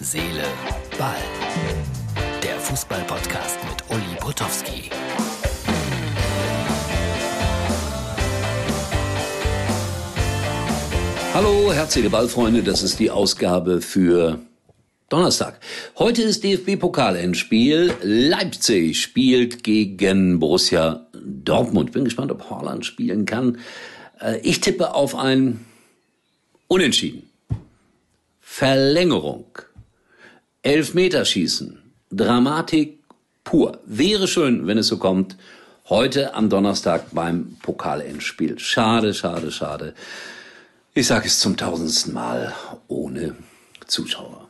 Seele, Ball. Der Fußball-Podcast mit Uli Potowski. Hallo, herzliche Ballfreunde, das ist die Ausgabe für Donnerstag. Heute ist DFB-Pokal-Endspiel. Leipzig spielt gegen Borussia Dortmund. Bin gespannt, ob Haaland spielen kann. Äh, ich tippe auf ein Unentschieden. Verlängerung. Elfmeterschießen. Dramatik pur. Wäre schön, wenn es so kommt. Heute am Donnerstag beim Pokalendspiel. Schade, schade, schade. Ich sage es zum tausendsten Mal ohne Zuschauer.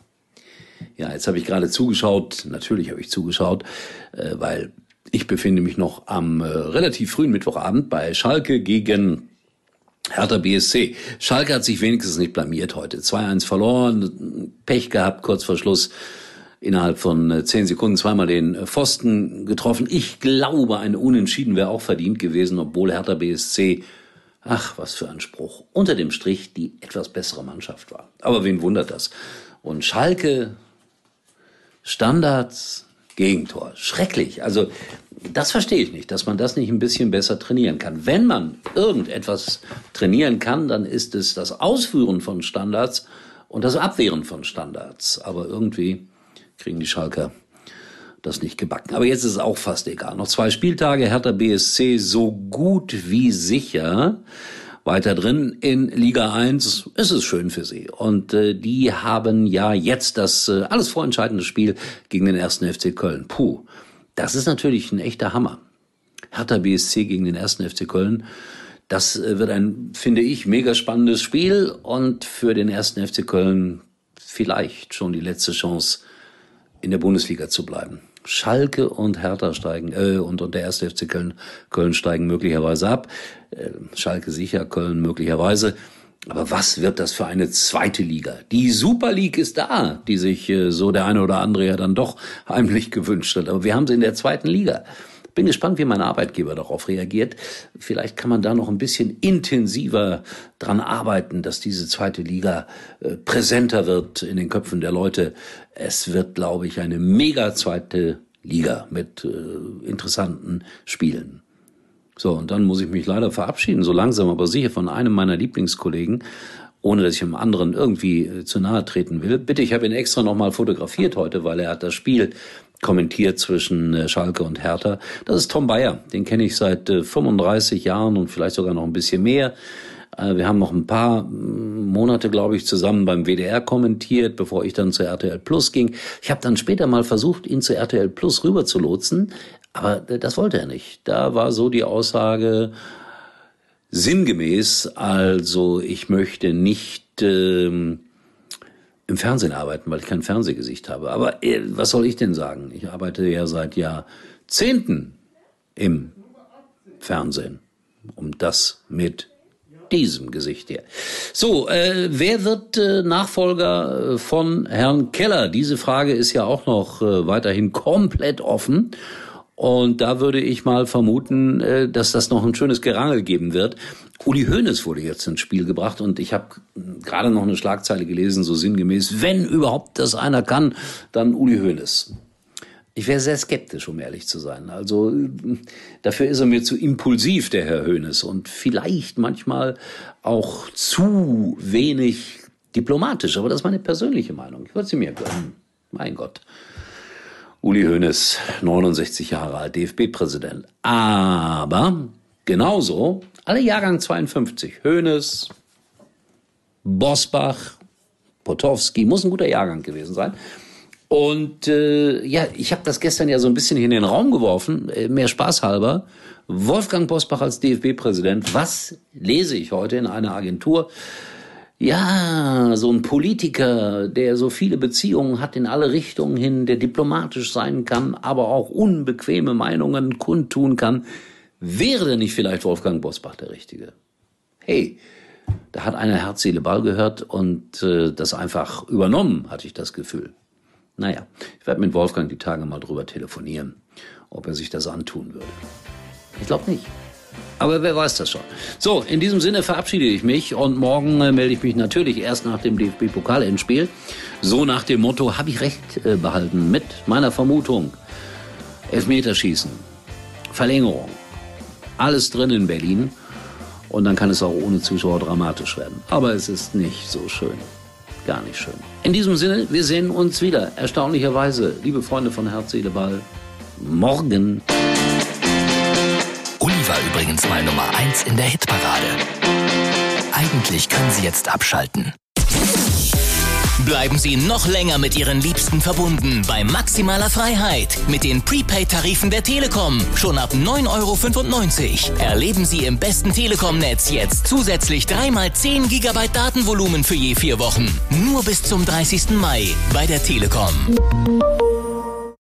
Ja, jetzt habe ich gerade zugeschaut. Natürlich habe ich zugeschaut, äh, weil ich befinde mich noch am äh, relativ frühen Mittwochabend bei Schalke gegen Hertha BSC. Schalke hat sich wenigstens nicht blamiert heute. 2-1 verloren, Pech gehabt kurz vor Schluss. Innerhalb von äh, zehn Sekunden zweimal den äh, Pfosten getroffen. Ich glaube, ein Unentschieden wäre auch verdient gewesen, obwohl Hertha BSC, ach, was für ein Spruch, unter dem Strich die etwas bessere Mannschaft war. Aber wen wundert das? Und Schalke, Standards, Gegentor. Schrecklich. Also das verstehe ich nicht, dass man das nicht ein bisschen besser trainieren kann. Wenn man irgendetwas trainieren kann, dann ist es das Ausführen von Standards und das Abwehren von Standards. Aber irgendwie kriegen die Schalker das nicht gebacken. Aber jetzt ist es auch fast egal. Noch zwei Spieltage, Hertha BSC so gut wie sicher weiter drin in Liga 1. Es ist schön für sie. Und äh, die haben ja jetzt das äh, alles vorentscheidende Spiel gegen den ersten FC Köln. Puh, das ist natürlich ein echter Hammer. Hertha BSC gegen den ersten FC Köln. Das äh, wird ein, finde ich, mega spannendes Spiel und für den ersten FC Köln vielleicht schon die letzte Chance, in der Bundesliga zu bleiben. Schalke und Hertha steigen, äh, und, und der erste FC Köln, Köln steigen möglicherweise ab. Äh, Schalke sicher, Köln möglicherweise. Aber was wird das für eine zweite Liga? Die Super League ist da, die sich äh, so der eine oder andere ja dann doch heimlich gewünscht hat. Aber wir haben sie in der zweiten Liga. Bin gespannt, wie mein Arbeitgeber darauf reagiert. Vielleicht kann man da noch ein bisschen intensiver dran arbeiten, dass diese zweite Liga äh, präsenter wird in den Köpfen der Leute. Es wird, glaube ich, eine mega zweite Liga mit äh, interessanten Spielen. So, und dann muss ich mich leider verabschieden, so langsam aber sicher von einem meiner Lieblingskollegen, ohne dass ich einem anderen irgendwie äh, zu nahe treten will. Bitte, ich habe ihn extra nochmal fotografiert heute, weil er hat das Spiel kommentiert zwischen äh, Schalke und Hertha. Das ist Tom Bayer. Den kenne ich seit 35 äh, Jahren und vielleicht sogar noch ein bisschen mehr. Äh, wir haben noch ein paar mm, Monate, glaube ich, zusammen beim WDR kommentiert, bevor ich dann zu RTL Plus ging. Ich habe dann später mal versucht, ihn zu RTL Plus rüber zu lotsen, aber das wollte er nicht. Da war so die Aussage sinngemäß, also ich möchte nicht ähm, im Fernsehen arbeiten, weil ich kein Fernsehgesicht habe. Aber äh, was soll ich denn sagen? Ich arbeite ja seit Jahrzehnten im Fernsehen. Um das mit diesem Gesicht hier. So, äh, wer wird äh, Nachfolger äh, von Herrn Keller? Diese Frage ist ja auch noch äh, weiterhin komplett offen. Und da würde ich mal vermuten, äh, dass das noch ein schönes Gerangel geben wird. Uli Hoeneß wurde jetzt ins Spiel gebracht und ich habe gerade noch eine Schlagzeile gelesen, so sinngemäß, wenn überhaupt das einer kann, dann Uli Hoeneß. Ich wäre sehr skeptisch, um ehrlich zu sein. Also dafür ist er mir zu impulsiv, der Herr Hoeneß, und vielleicht manchmal auch zu wenig diplomatisch. Aber das ist meine persönliche Meinung. Ich würde sie mir gönnen. Mein Gott. Uli Hoeneß, 69 Jahre alt, DFB-Präsident. Aber genauso, alle Jahrgang 52, Hoeneß, Bosbach, Potowski, muss ein guter Jahrgang gewesen sein. Und äh, ja, ich habe das gestern ja so ein bisschen hier in den Raum geworfen, äh, mehr Spaß halber. Wolfgang Bosbach als DFB-Präsident. Was lese ich heute in einer Agentur? Ja, so ein Politiker, der so viele Beziehungen hat in alle Richtungen hin, der diplomatisch sein kann, aber auch unbequeme Meinungen kundtun kann. Wäre denn nicht vielleicht Wolfgang Bosbach der Richtige? Hey, da hat einer Herz, Seele, Ball gehört und äh, das einfach übernommen, hatte ich das Gefühl. Naja, ich werde mit Wolfgang die Tage mal drüber telefonieren, ob er sich das antun würde. Ich glaube nicht. Aber wer weiß das schon. So, in diesem Sinne verabschiede ich mich und morgen äh, melde ich mich natürlich erst nach dem DFB-Pokal-Endspiel. So nach dem Motto, habe ich recht äh, behalten mit meiner Vermutung. Elfmeterschießen, Verlängerung, alles drin in Berlin. Und dann kann es auch ohne Zuschauer dramatisch werden. Aber es ist nicht so schön. Gar nicht schön. In diesem Sinne, wir sehen uns wieder. Erstaunlicherweise, liebe Freunde von Herz, Seele, Ball, morgen. Uli war übrigens mal Nummer 1 in der Hitparade. Eigentlich können Sie jetzt abschalten. Bleiben Sie noch länger mit Ihren Liebsten verbunden bei maximaler Freiheit mit den Prepaid-Tarifen der Telekom. Schon ab 9,95 Euro. Erleben Sie im besten Telekom-Netz jetzt zusätzlich 3 mal 10 GB Datenvolumen für je vier Wochen. Nur bis zum 30. Mai bei der Telekom.